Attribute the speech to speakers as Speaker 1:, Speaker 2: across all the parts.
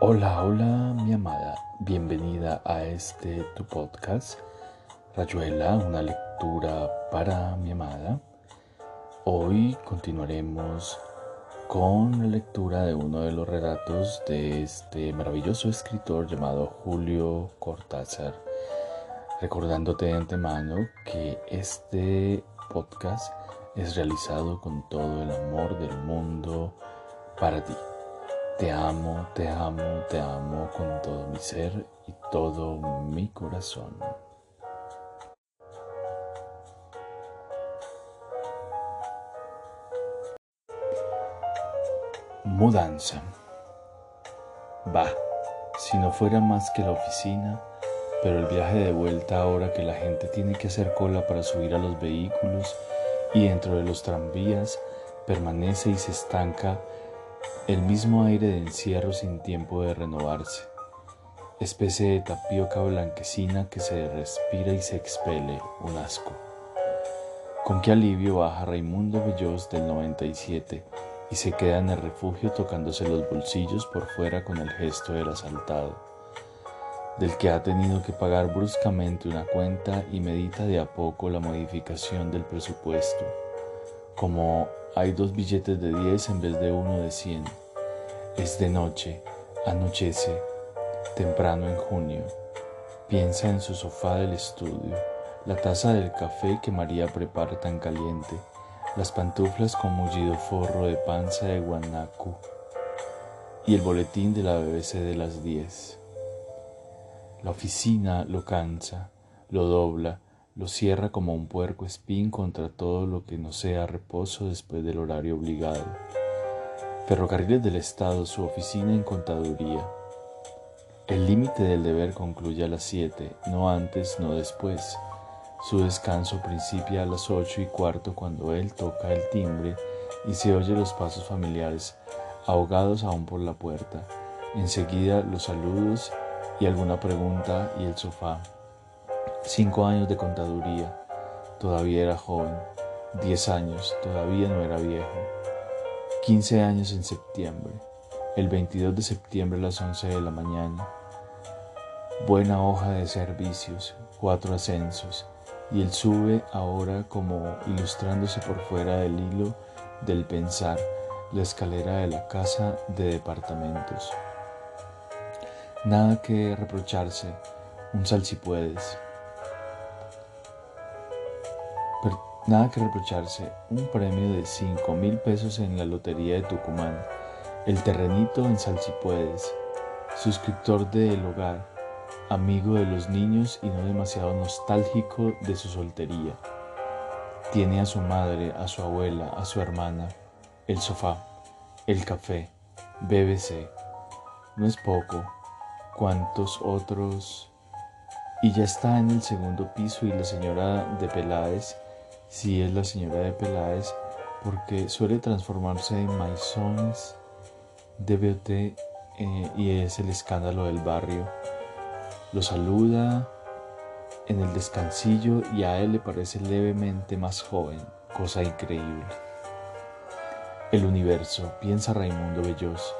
Speaker 1: Hola, hola mi amada, bienvenida a este tu podcast, Rayuela, una lectura para mi amada. Hoy continuaremos con la lectura de uno de los relatos de este maravilloso escritor llamado Julio Cortázar, recordándote de antemano que este podcast es realizado con todo el amor del mundo para ti. Te amo, te amo, te amo con todo mi ser y todo mi corazón. Mudanza. Va, si no fuera más que la oficina, pero el viaje de vuelta ahora que la gente tiene que hacer cola para subir a los vehículos y dentro de los tranvías permanece y se estanca el mismo aire de encierro sin tiempo de renovarse, especie de tapioca blanquecina que se respira y se expele, un asco. Con qué alivio baja Raimundo Bellos del 97 y se queda en el refugio tocándose los bolsillos por fuera con el gesto del asaltado, del que ha tenido que pagar bruscamente una cuenta y medita de a poco la modificación del presupuesto, como hay dos billetes de 10 en vez de uno de 100. Es de noche, anochece, temprano en junio. Piensa en su sofá del estudio, la taza del café que María prepara tan caliente, las pantuflas con mullido forro de panza de guanaco y el boletín de la BBC de las 10. La oficina lo cansa, lo dobla, lo cierra como un puerco espín contra todo lo que no sea reposo después del horario obligado. Ferrocarriles del Estado, su oficina en contaduría. El límite del deber concluye a las siete, no antes, no después. Su descanso principia a las ocho y cuarto cuando él toca el timbre y se oye los pasos familiares, ahogados aún por la puerta. Enseguida los saludos y alguna pregunta y el sofá. Cinco años de contaduría, todavía era joven. Diez años, todavía no era viejo. Quince años en septiembre. El 22 de septiembre a las once de la mañana. Buena hoja de servicios, cuatro ascensos, y él sube ahora como ilustrándose por fuera del hilo del pensar la escalera de la casa de departamentos. Nada que reprocharse, un sal si puedes. Nada que reprocharse, un premio de cinco mil pesos en la lotería de Tucumán, el terrenito en Salsipuedes, suscriptor de El Hogar, amigo de los niños y no demasiado nostálgico de su soltería. Tiene a su madre, a su abuela, a su hermana, el sofá, el café, BBC. No es poco, cuantos otros. Y ya está en el segundo piso y la señora de Peláez si es la señora de Peláez, porque suele transformarse en Maisons de BOT eh, y es el escándalo del barrio. Lo saluda en el descansillo y a él le parece levemente más joven, cosa increíble. El universo, piensa Raimundo Bellos.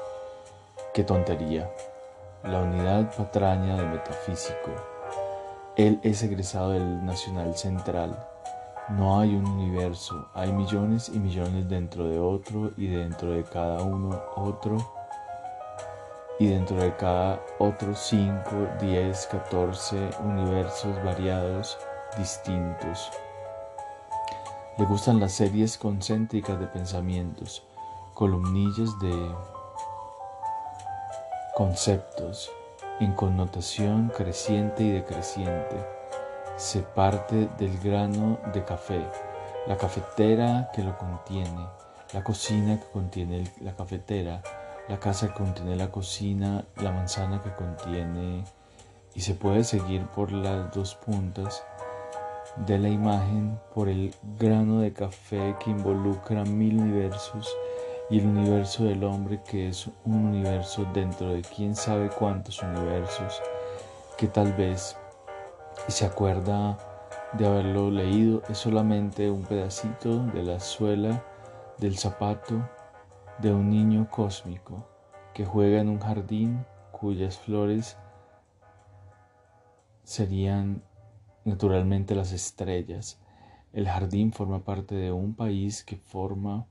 Speaker 1: Qué tontería. La unidad patraña de metafísico. Él es egresado del Nacional Central no hay un universo, hay millones y millones dentro de otro y dentro de cada uno otro y dentro de cada otro 5, 10, 14 universos variados, distintos. Le gustan las series concéntricas de pensamientos, columnillas de conceptos en connotación creciente y decreciente se parte del grano de café, la cafetera que lo contiene, la cocina que contiene la cafetera, la casa que contiene la cocina, la manzana que contiene y se puede seguir por las dos puntas de la imagen por el grano de café que involucra mil universos y el universo del hombre que es un universo dentro de quién sabe cuántos universos que tal vez y se acuerda de haberlo leído, es solamente un pedacito de la suela del zapato de un niño cósmico que juega en un jardín cuyas flores serían naturalmente las estrellas. El jardín forma parte de un país que forma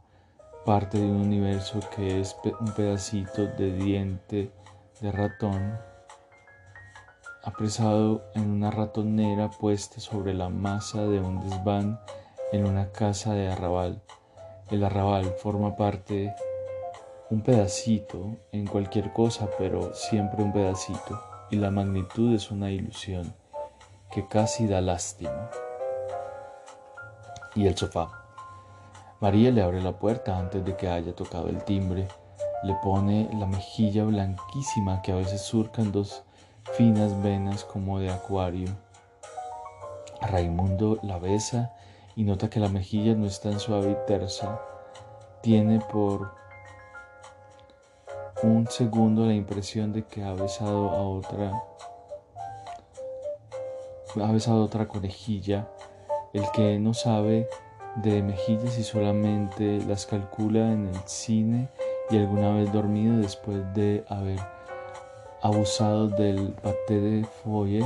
Speaker 1: parte de un universo que es un pedacito de diente de ratón apresado en una ratonera puesta sobre la masa de un desván en una casa de arrabal. El arrabal forma parte un pedacito en cualquier cosa, pero siempre un pedacito, y la magnitud es una ilusión que casi da lástima. Y el sofá. María le abre la puerta antes de que haya tocado el timbre, le pone la mejilla blanquísima que a veces surcan dos finas venas como de acuario. Raimundo la besa y nota que la mejilla no es tan suave y tersa. Tiene por un segundo la impresión de que ha besado a otra ha besado otra conejilla. El que no sabe de mejillas y solamente las calcula en el cine y alguna vez dormido después de haber abusado del paté de foie,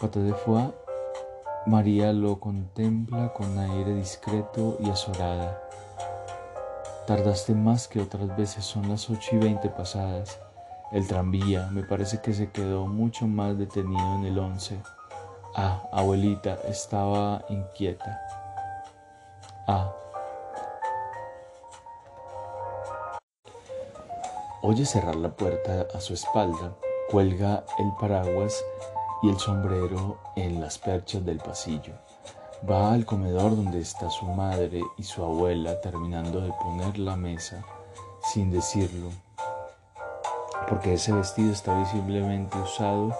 Speaker 1: paté de foie, María lo contempla con aire discreto y azorada. Tardaste más que otras veces, son las ocho y veinte pasadas. El tranvía me parece que se quedó mucho más detenido en el once. Ah, abuelita, estaba inquieta. Ah. Oye cerrar la puerta a su espalda, cuelga el paraguas y el sombrero en las perchas del pasillo. Va al comedor donde está su madre y su abuela terminando de poner la mesa sin decirlo, porque ese vestido está visiblemente usado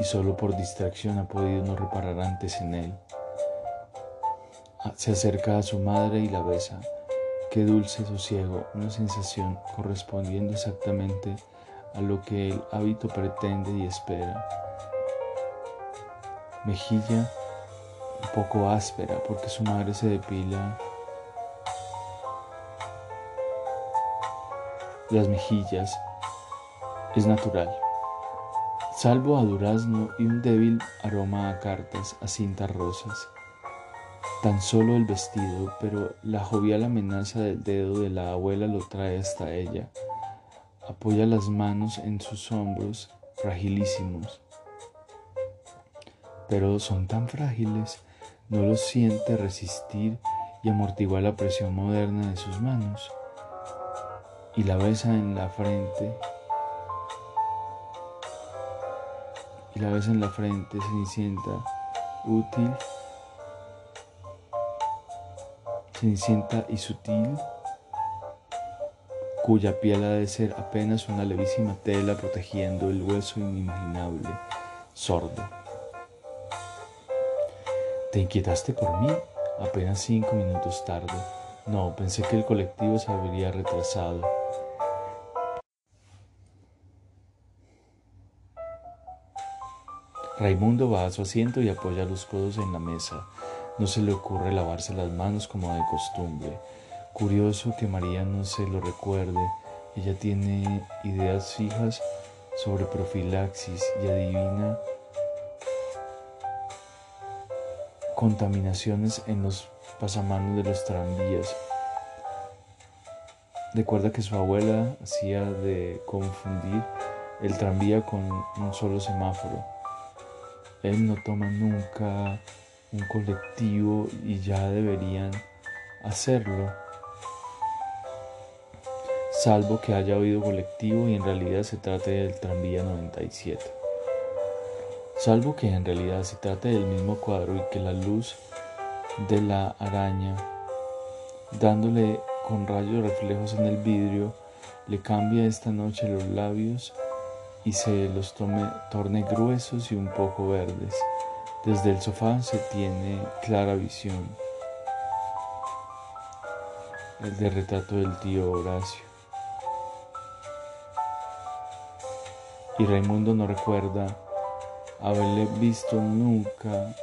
Speaker 1: y solo por distracción ha podido no reparar antes en él. Ah, se acerca a su madre y la besa. Qué dulce sosiego, una sensación correspondiendo exactamente a lo que el hábito pretende y espera. Mejilla un poco áspera porque su madre se depila. Las mejillas es natural, salvo a durazno y un débil aroma a cartas, a cintas rosas. Tan solo el vestido, pero la jovial amenaza del dedo de la abuela lo trae hasta ella. Apoya las manos en sus hombros fragilísimos pero son tan frágiles, no los siente resistir y amortiguar la presión moderna de sus manos. Y la besa en la frente. Y la besa en la frente, cenicienta, útil, cenicienta y sutil, cuya piel ha de ser apenas una levísima tela protegiendo el hueso inimaginable, sordo. ¿Te inquietaste por mí? Apenas cinco minutos tarde. No, pensé que el colectivo se habría retrasado. Raimundo va a su asiento y apoya los codos en la mesa. No se le ocurre lavarse las manos como de costumbre. Curioso que María no se lo recuerde. Ella tiene ideas fijas sobre profilaxis y adivina contaminaciones en los pasamanos de los tranvías. Recuerda que su abuela hacía de confundir el tranvía con un solo semáforo. Él no toma nunca un colectivo y ya deberían hacerlo. Salvo que haya oído colectivo y en realidad se trate del tranvía 97 salvo que en realidad se trate del mismo cuadro y que la luz de la araña, dándole con rayos reflejos en el vidrio, le cambia esta noche los labios y se los tome, torne gruesos y un poco verdes. Desde el sofá se tiene clara visión. El de retrato del tío Horacio. Y Raimundo no recuerda haberle visto nunca.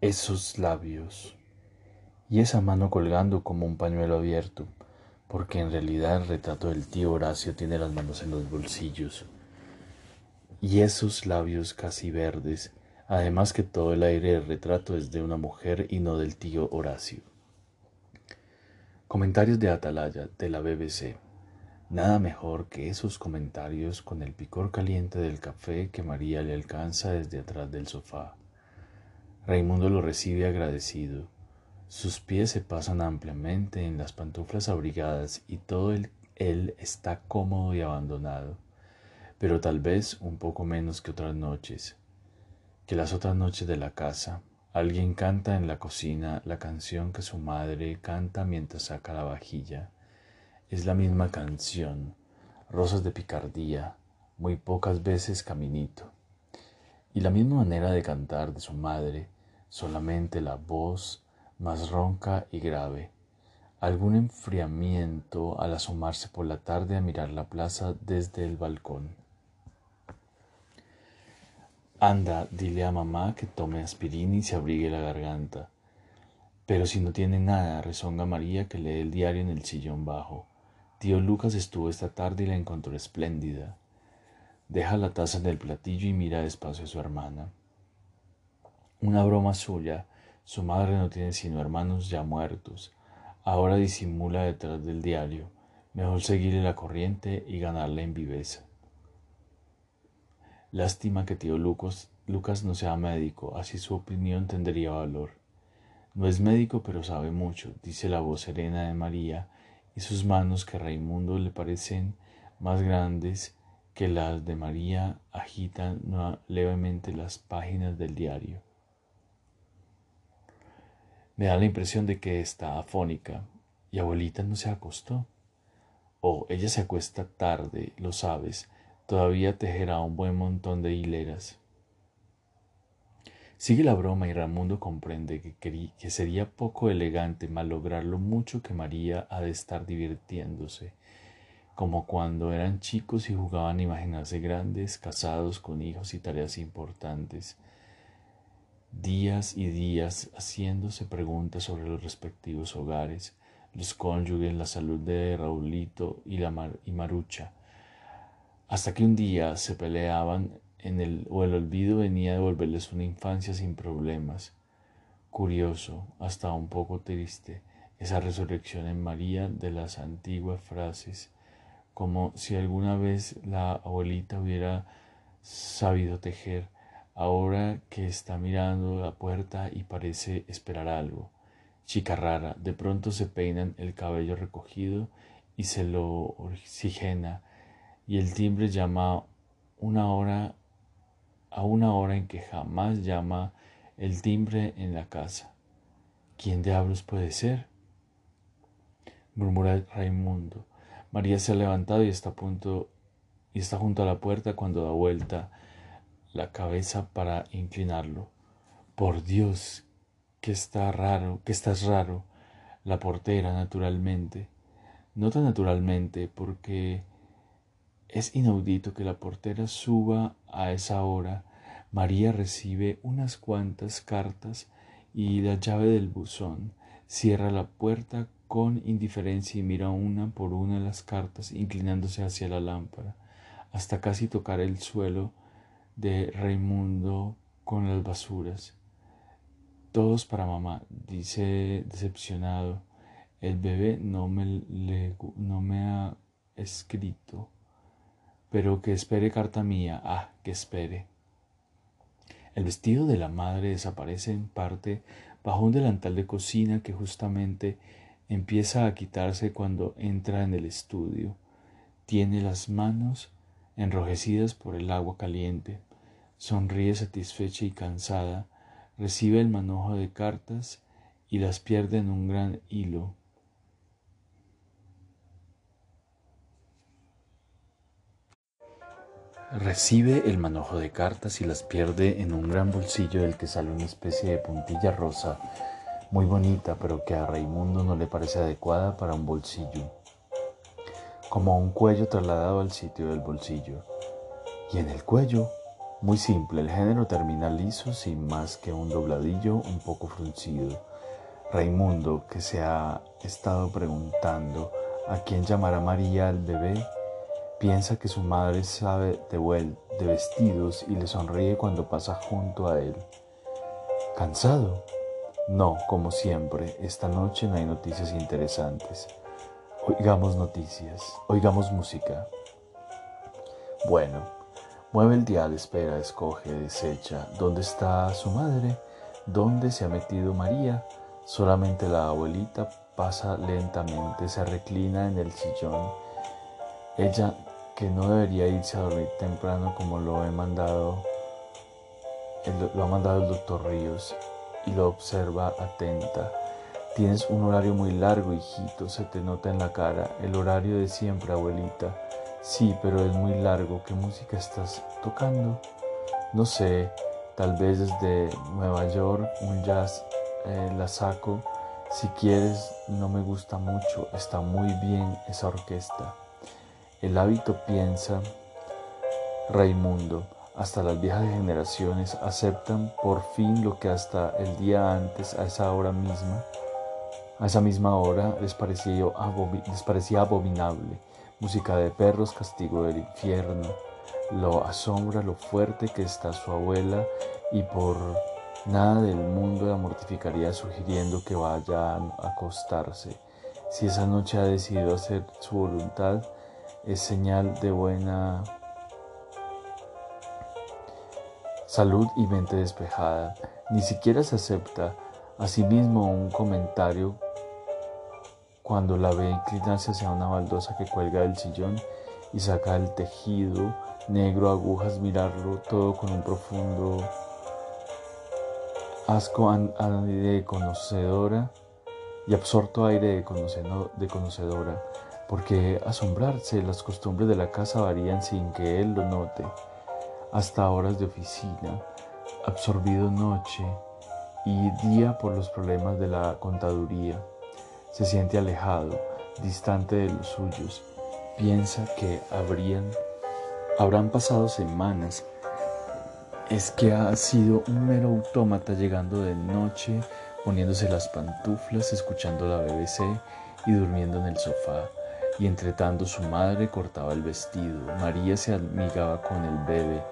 Speaker 1: Esos labios. y esa mano colgando como un pañuelo abierto, porque en realidad el retrato del tío Horacio tiene las manos en los bolsillos. Y esos labios casi verdes, además que todo el aire del retrato es de una mujer y no del tío Horacio. Comentarios de Atalaya de la BBC. Nada mejor que esos comentarios con el picor caliente del café que María le alcanza desde atrás del sofá. Raimundo lo recibe agradecido. Sus pies se pasan ampliamente en las pantuflas abrigadas y todo él, está cómodo y abandonado, pero tal vez un poco menos que otras noches, que las otras noches de la casa. Alguien canta en la cocina la canción que su madre canta mientras saca la vajilla. Es la misma canción, Rosas de Picardía, muy pocas veces Caminito. Y la misma manera de cantar de su madre, solamente la voz más ronca y grave. Algún enfriamiento al asomarse por la tarde a mirar la plaza desde el balcón. Anda, dile a mamá que tome aspirina y se abrigue la garganta. Pero si no tiene nada, rezonga María que lee el diario en el sillón bajo. Tío Lucas estuvo esta tarde y la encontró espléndida. Deja la taza en el platillo y mira despacio a su hermana. Una broma suya su madre no tiene sino hermanos ya muertos. Ahora disimula detrás del diario. Mejor seguirle la corriente y ganarle en viveza. Lástima que tío Lucas, Lucas no sea médico, así su opinión tendría valor. No es médico, pero sabe mucho, dice la voz serena de María, y sus manos que a Raimundo le parecen más grandes que las de María agitan levemente las páginas del diario. Me da la impresión de que está afónica y abuelita no se acostó. O ella se acuesta tarde, lo sabes, todavía tejerá un buen montón de hileras. Sigue la broma y Ramundo comprende que, que sería poco elegante malograr lo mucho que María ha de estar divirtiéndose, como cuando eran chicos y jugaban a imaginarse grandes, casados con hijos y tareas importantes días y días haciéndose preguntas sobre los respectivos hogares, los cónyuges, la salud de Raulito y, la y Marucha, hasta que un día se peleaban en el, o el olvido venía a devolverles una infancia sin problemas. Curioso, hasta un poco triste, esa resurrección en María de las antiguas frases, como si alguna vez la abuelita hubiera sabido tejer ahora que está mirando la puerta y parece esperar algo. Chica rara, de pronto se peinan el cabello recogido y se lo oxigena, y el timbre llama una hora a una hora en que jamás llama el timbre en la casa. ¿Quién diablos puede ser? murmura Raimundo. María se ha levantado y está a punto y está junto a la puerta cuando da vuelta la cabeza para inclinarlo. Por Dios, que está raro, que estás raro. La portera, naturalmente. No tan naturalmente, porque es inaudito que la portera suba a esa hora. María recibe unas cuantas cartas y la llave del buzón. Cierra la puerta con indiferencia y mira una por una las cartas, inclinándose hacia la lámpara, hasta casi tocar el suelo de Raimundo con las basuras. Todos para mamá, dice decepcionado. El bebé no me, no me ha escrito, pero que espere carta mía. Ah, que espere. El vestido de la madre desaparece en parte bajo un delantal de cocina que justamente empieza a quitarse cuando entra en el estudio. Tiene las manos enrojecidas por el agua caliente. Sonríe satisfecha y cansada, recibe el manojo de cartas y las pierde en un gran hilo. Recibe el manojo de cartas y las pierde en un gran bolsillo del que sale una especie de puntilla rosa, muy bonita, pero que a Raimundo no le parece adecuada para un bolsillo, como un cuello trasladado al sitio del bolsillo. Y en el cuello muy simple, el género termina liso sin más que un dobladillo un poco fruncido. Raimundo, que se ha estado preguntando a quién llamará María al bebé, piensa que su madre sabe de, de vestidos y le sonríe cuando pasa junto a él. ¿Cansado? No, como siempre, esta noche no hay noticias interesantes. Oigamos noticias, oigamos música. Bueno, mueve el dial, espera, escoge, desecha. ¿Dónde está su madre? ¿Dónde se ha metido María? Solamente la abuelita pasa lentamente, se reclina en el sillón. Ella, que no debería irse a dormir temprano como lo he mandado, lo ha mandado el doctor Ríos, y lo observa atenta. Tienes un horario muy largo, hijito, se te nota en la cara. El horario de siempre, abuelita. Sí, pero es muy largo. ¿Qué música estás tocando? No sé, tal vez desde Nueva York, un jazz eh, la saco. Si quieres, no me gusta mucho, está muy bien esa orquesta. El hábito piensa, Raimundo, hasta las viejas generaciones aceptan por fin lo que hasta el día antes, a esa hora misma, a esa misma hora les parecía, les parecía abominable. Música de perros, castigo del infierno. Lo asombra lo fuerte que está su abuela y por Nada del mundo la mortificaría sugiriendo que vaya a acostarse. Si esa noche ha decidido hacer su voluntad, es señal de buena salud y mente despejada. Ni siquiera se acepta a sí mismo un comentario cuando la ve inclinarse hacia una baldosa que cuelga del sillón y saca el tejido negro, agujas, mirarlo todo con un profundo asco aire de conocedora y absorto aire de, de conocedora, porque asombrarse las costumbres de la casa varían sin que él lo note, hasta horas de oficina, absorbido noche y día por los problemas de la contaduría. Se siente alejado, distante de los suyos, piensa que habrían, habrán pasado semanas es que ha sido un mero autómata llegando de noche, poniéndose las pantuflas, escuchando la BBC y durmiendo en el sofá. Y entre tanto su madre cortaba el vestido, María se amigaba con el bebé,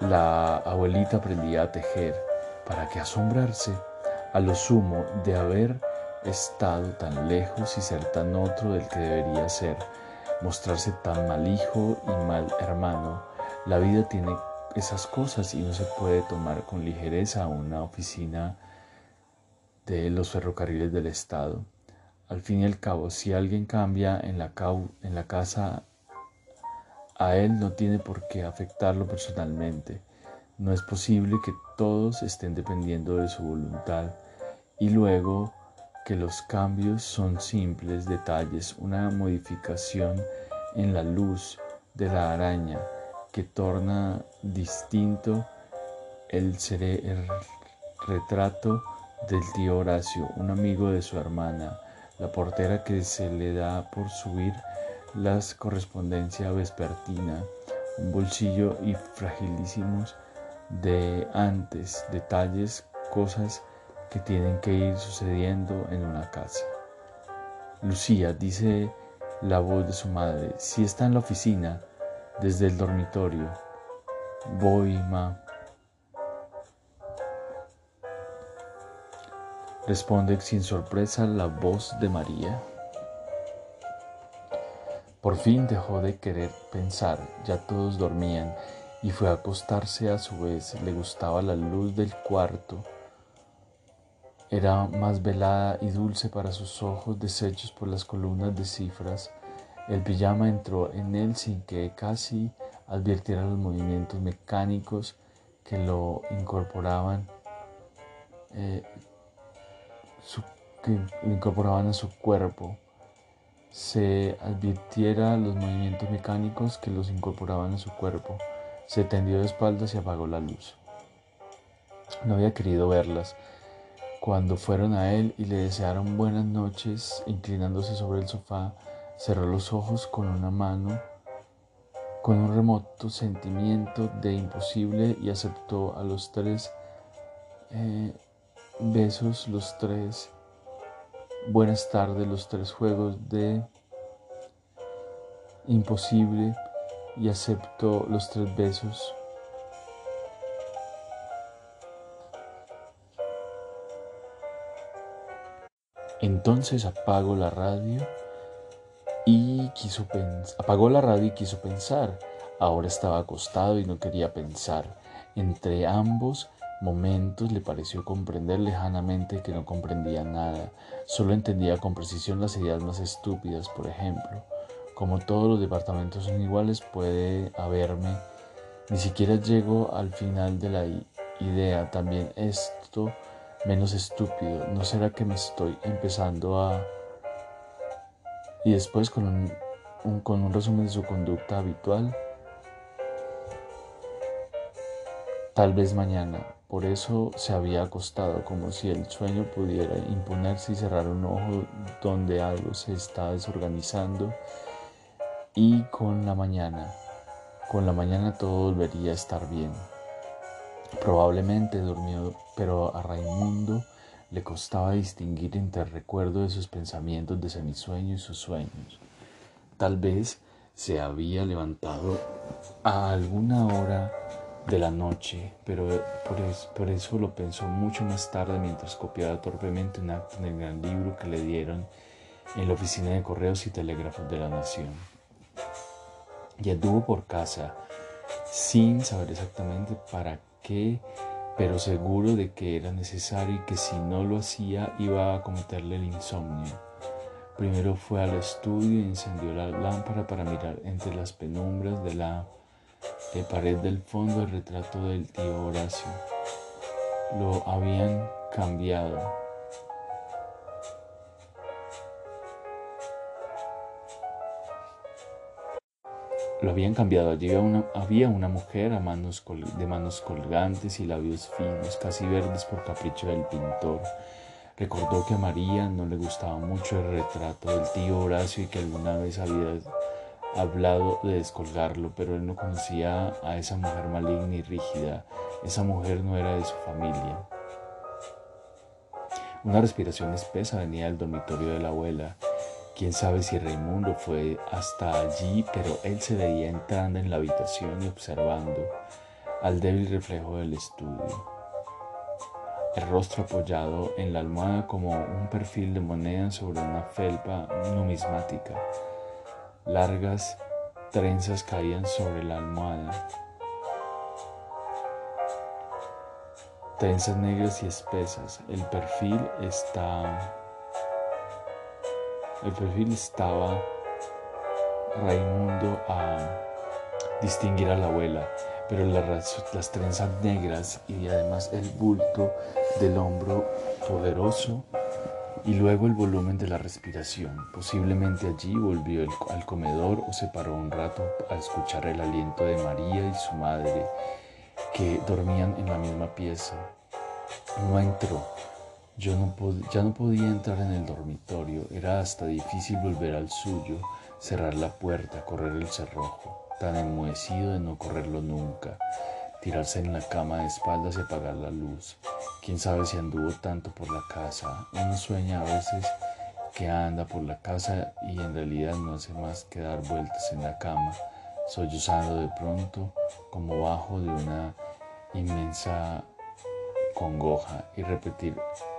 Speaker 1: la abuelita aprendía a tejer. ¿Para qué asombrarse? A lo sumo de haber estado tan lejos y ser tan otro del que debería ser, mostrarse tan mal hijo y mal hermano. La vida tiene esas cosas y no se puede tomar con ligereza una oficina de los ferrocarriles del Estado. Al fin y al cabo, si alguien cambia en la, en la casa, a él no tiene por qué afectarlo personalmente. No es posible que todos estén dependiendo de su voluntad y luego que los cambios son simples detalles, una modificación en la luz de la araña que torna distinto el, el retrato del tío Horacio, un amigo de su hermana, la portera que se le da por subir las correspondencia vespertina, un bolsillo y fragilísimos de antes, detalles, cosas que tienen que ir sucediendo en una casa. Lucía, dice la voz de su madre, si está en la oficina, desde el dormitorio. Voy, ma. Responde sin sorpresa la voz de María. Por fin dejó de querer pensar, ya todos dormían y fue a acostarse a su vez. Le gustaba la luz del cuarto. Era más velada y dulce para sus ojos deshechos por las columnas de cifras el pijama entró en él sin que casi advirtiera los movimientos mecánicos que lo incorporaban, eh, que lo incorporaban a su cuerpo. Se advirtiera los movimientos mecánicos que los incorporaban a su cuerpo. Se tendió de espaldas y apagó la luz. No había querido verlas. Cuando fueron a él y le desearon buenas noches, inclinándose sobre el sofá, Cerró los ojos con una mano, con un remoto sentimiento de imposible y aceptó a los tres, eh, besos los tres, buenas tardes los tres juegos de imposible y acepto los tres besos. Entonces apago la radio y quiso apagó la radio y quiso pensar. Ahora estaba acostado y no quería pensar. Entre ambos momentos le pareció comprender lejanamente que no comprendía nada, solo entendía con precisión las ideas más estúpidas, por ejemplo. Como todos los departamentos son iguales, puede haberme, ni siquiera llego al final de la idea, también esto menos estúpido, ¿no será que me estoy empezando a... Y después con un, con un resumen de su conducta habitual, Tal vez mañana. Por eso se había acostado, como si el sueño pudiera imponerse y cerrar un ojo donde algo se está desorganizando. Y con la mañana, con la mañana todo volvería a estar bien. Probablemente durmió, pero a Raimundo le costaba distinguir entre el recuerdo de sus pensamientos de semisueño y sus sueños. Tal vez se había levantado a alguna hora de la noche, pero por eso, lo pensó mucho más tarde mientras copiaba torpemente un acto en el gran libro que le dieron en la oficina de correos y telégrafos de la nación. Y anduvo por casa sin saber exactamente para qué, pero seguro de que era necesario y que si no lo hacía iba a cometerle el insomnio. Primero fue al estudio y encendió la lámpara para mirar entre las penumbras de la de pared del fondo el retrato del tío Horacio. Lo habían cambiado. Lo habían cambiado. Allí había una, había una mujer de manos colgantes y labios finos, casi verdes por capricho del pintor. Recordó que a María no le gustaba mucho el retrato del tío Horacio y que alguna vez había hablado de descolgarlo, pero él no conocía a esa mujer maligna y rígida. Esa mujer no era de su familia. Una respiración espesa venía del dormitorio de la abuela. Quién sabe si Raimundo fue hasta allí, pero él se veía entrando en la habitación y observando al débil reflejo del estudio. El rostro apoyado en la almohada como un perfil de moneda sobre una felpa numismática. Largas trenzas caían sobre la almohada. Trenzas negras y espesas. El perfil está. El perfil estaba Raimundo a distinguir a la abuela, pero las, las trenzas negras y además el bulto del hombro poderoso y luego el volumen de la respiración. Posiblemente allí volvió al comedor o se paró un rato a escuchar el aliento de María y su madre, que dormían en la misma pieza. No entró. Yo no ya no podía entrar en el dormitorio. Era hasta difícil volver al suyo, cerrar la puerta, correr el cerrojo, tan enmohecido de no correrlo nunca tirarse en la cama de espaldas y apagar la luz. Quién sabe si anduvo tanto por la casa. Uno sueña a veces que anda por la casa y en realidad no hace más que dar vueltas en la cama, sollozando de pronto como bajo de una inmensa congoja y repetir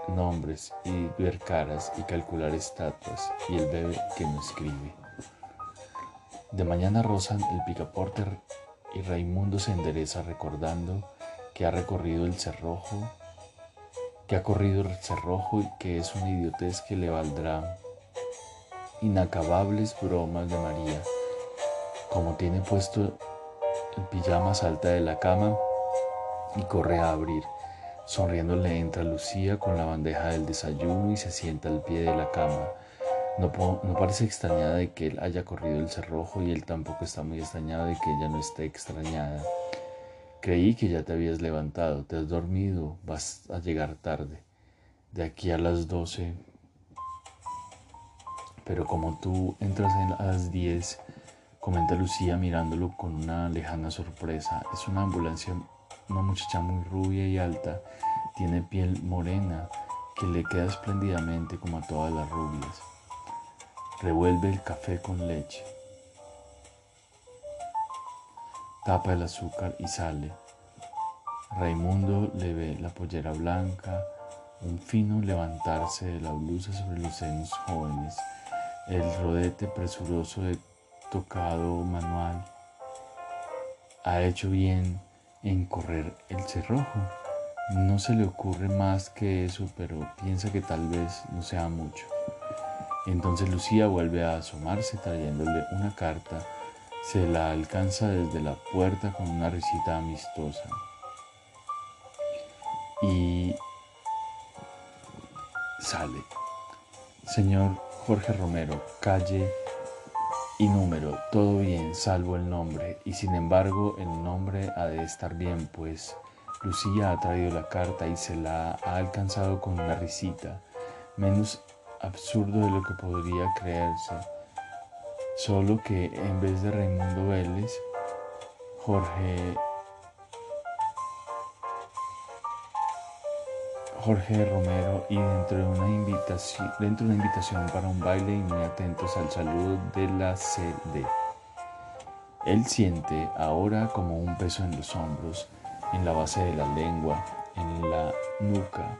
Speaker 1: nombres y ver caras y calcular estatuas y el bebé que no escribe. De mañana rozan el picaporte y Raimundo se endereza recordando que ha recorrido el cerrojo, que ha corrido el cerrojo y que es una idiotez que le valdrá inacabables bromas de María. Como tiene puesto el pijama salta de la cama y corre a abrir. Sonriendo le entra Lucía con la bandeja del desayuno y se sienta al pie de la cama. No, parece extrañada de que él haya corrido el cerrojo y él tampoco está muy extrañado de que ella no esté extrañada. Creí que ya te habías levantado, te has dormido, vas a llegar tarde. De aquí a las doce. Pero como tú entras a las diez, comenta Lucía mirándolo con una lejana sorpresa. Es una ambulancia, una muchacha muy rubia y alta Tiene piel morena que le queda espléndidamente como a todas las rubias. Revuelve el café con leche. Tapa el azúcar y sale. Raimundo le ve la pollera blanca, un fino levantarse de la blusa sobre los senos jóvenes, el rodete presuroso de tocado manual. Ha hecho bien en correr el cerrojo. No se le ocurre más que eso, pero piensa que tal vez no sea mucho. Entonces Lucía vuelve a asomarse trayéndole una carta. Se la alcanza desde la puerta con una risita amistosa. Y sale. Señor Jorge Romero, calle y número, todo bien, salvo el nombre. Y sin embargo, el nombre ha de estar bien, pues Lucía ha traído la carta y se la ha alcanzado con una risita, menos absurdo de lo que podría creerse. Solo que en vez de Raimundo Vélez, Jorge Jorge Romero y dentro de una invitación, para un baile y muy atentos al saludo de la CD. Él siente ahora como un peso en los hombros, en la base de la lengua, en la nuca,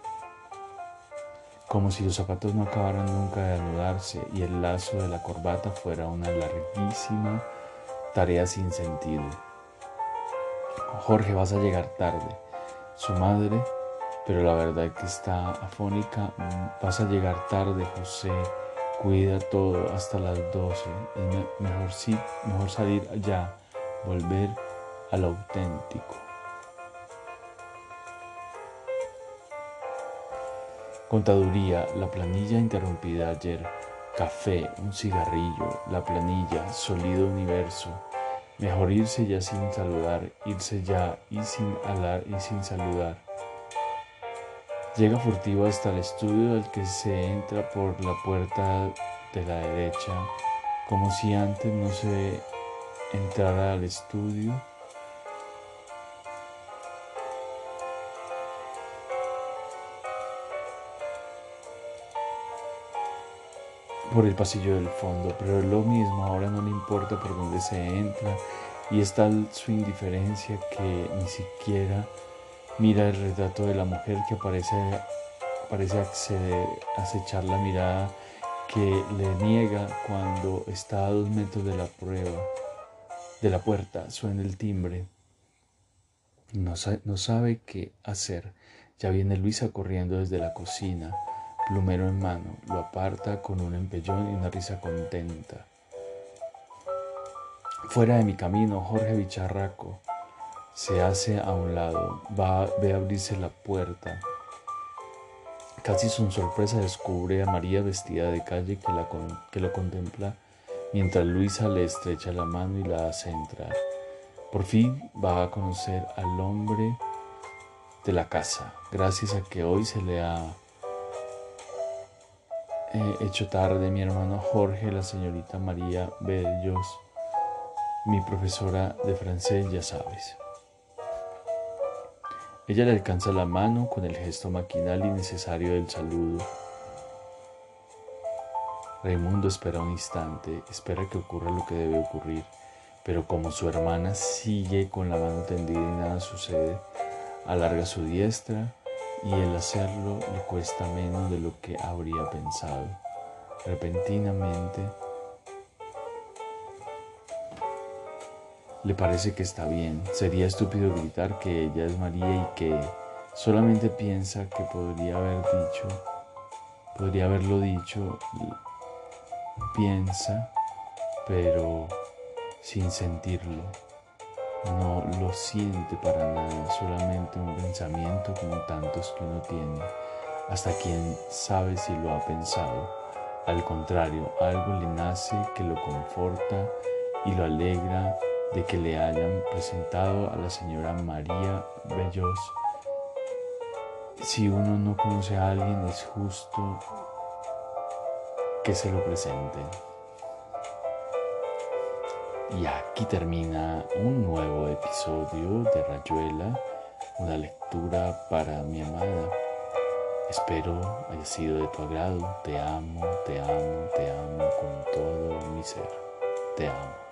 Speaker 1: como si los zapatos no acabaran nunca de anudarse y el lazo de la corbata fuera una larguísima tarea sin sentido. Jorge, vas a llegar tarde. Su madre pero la verdad que está afónica. Vas a llegar tarde, José. Cuida todo hasta las 12. Es mejor, sí, mejor salir ya, volver al auténtico. Contaduría, la planilla interrumpida ayer. Café, un cigarrillo, la planilla, sólido universo. Mejor irse ya sin saludar, irse ya y sin alar y sin saludar. Llega furtivo hasta el estudio del que se entra por la puerta de la derecha, como si antes no se entrara al estudio. por el pasillo del fondo, pero es lo mismo, ahora no le importa por dónde se entra y está su indiferencia que ni siquiera Mira el retrato de la mujer que parece, parece acechar la mirada que le niega cuando está a dos metros de la prueba, de la puerta, suena el timbre. No, no sabe qué hacer. Ya viene Luisa corriendo desde la cocina, plumero en mano, lo aparta con un empellón y una risa contenta. Fuera de mi camino, Jorge Bicharraco, se hace a un lado, va, ve a abrirse la puerta. Casi sin sorpresa descubre a María vestida de calle que, la, que lo contempla mientras Luisa le estrecha la mano y la hace entrar. Por fin va a conocer al hombre de la casa, gracias a que hoy se le ha eh, hecho tarde mi hermano Jorge, la señorita María Bellos, mi profesora de francés, ya sabes. Ella le alcanza la mano con el gesto maquinal y necesario del saludo. Raimundo espera un instante, espera que ocurra lo que debe ocurrir, pero como su hermana sigue con la mano tendida y nada sucede, alarga su diestra y el hacerlo le cuesta menos de lo que habría pensado. Repentinamente, le parece que está bien. Sería estúpido gritar que ella es María y que solamente piensa que podría haber dicho, podría haberlo dicho, piensa, pero sin sentirlo. No lo siente para nada, solamente un pensamiento como tantos que uno tiene, hasta quien sabe si lo ha pensado. Al contrario, algo le nace que lo conforta y lo alegra de que le hayan presentado a la señora María Bellos. Si uno no conoce a alguien, es justo que se lo presenten. Y aquí termina un nuevo episodio de Rayuela una lectura para mi amada. Espero haya sido de tu agrado. Te amo, te amo, te amo con todo mi ser. Te amo.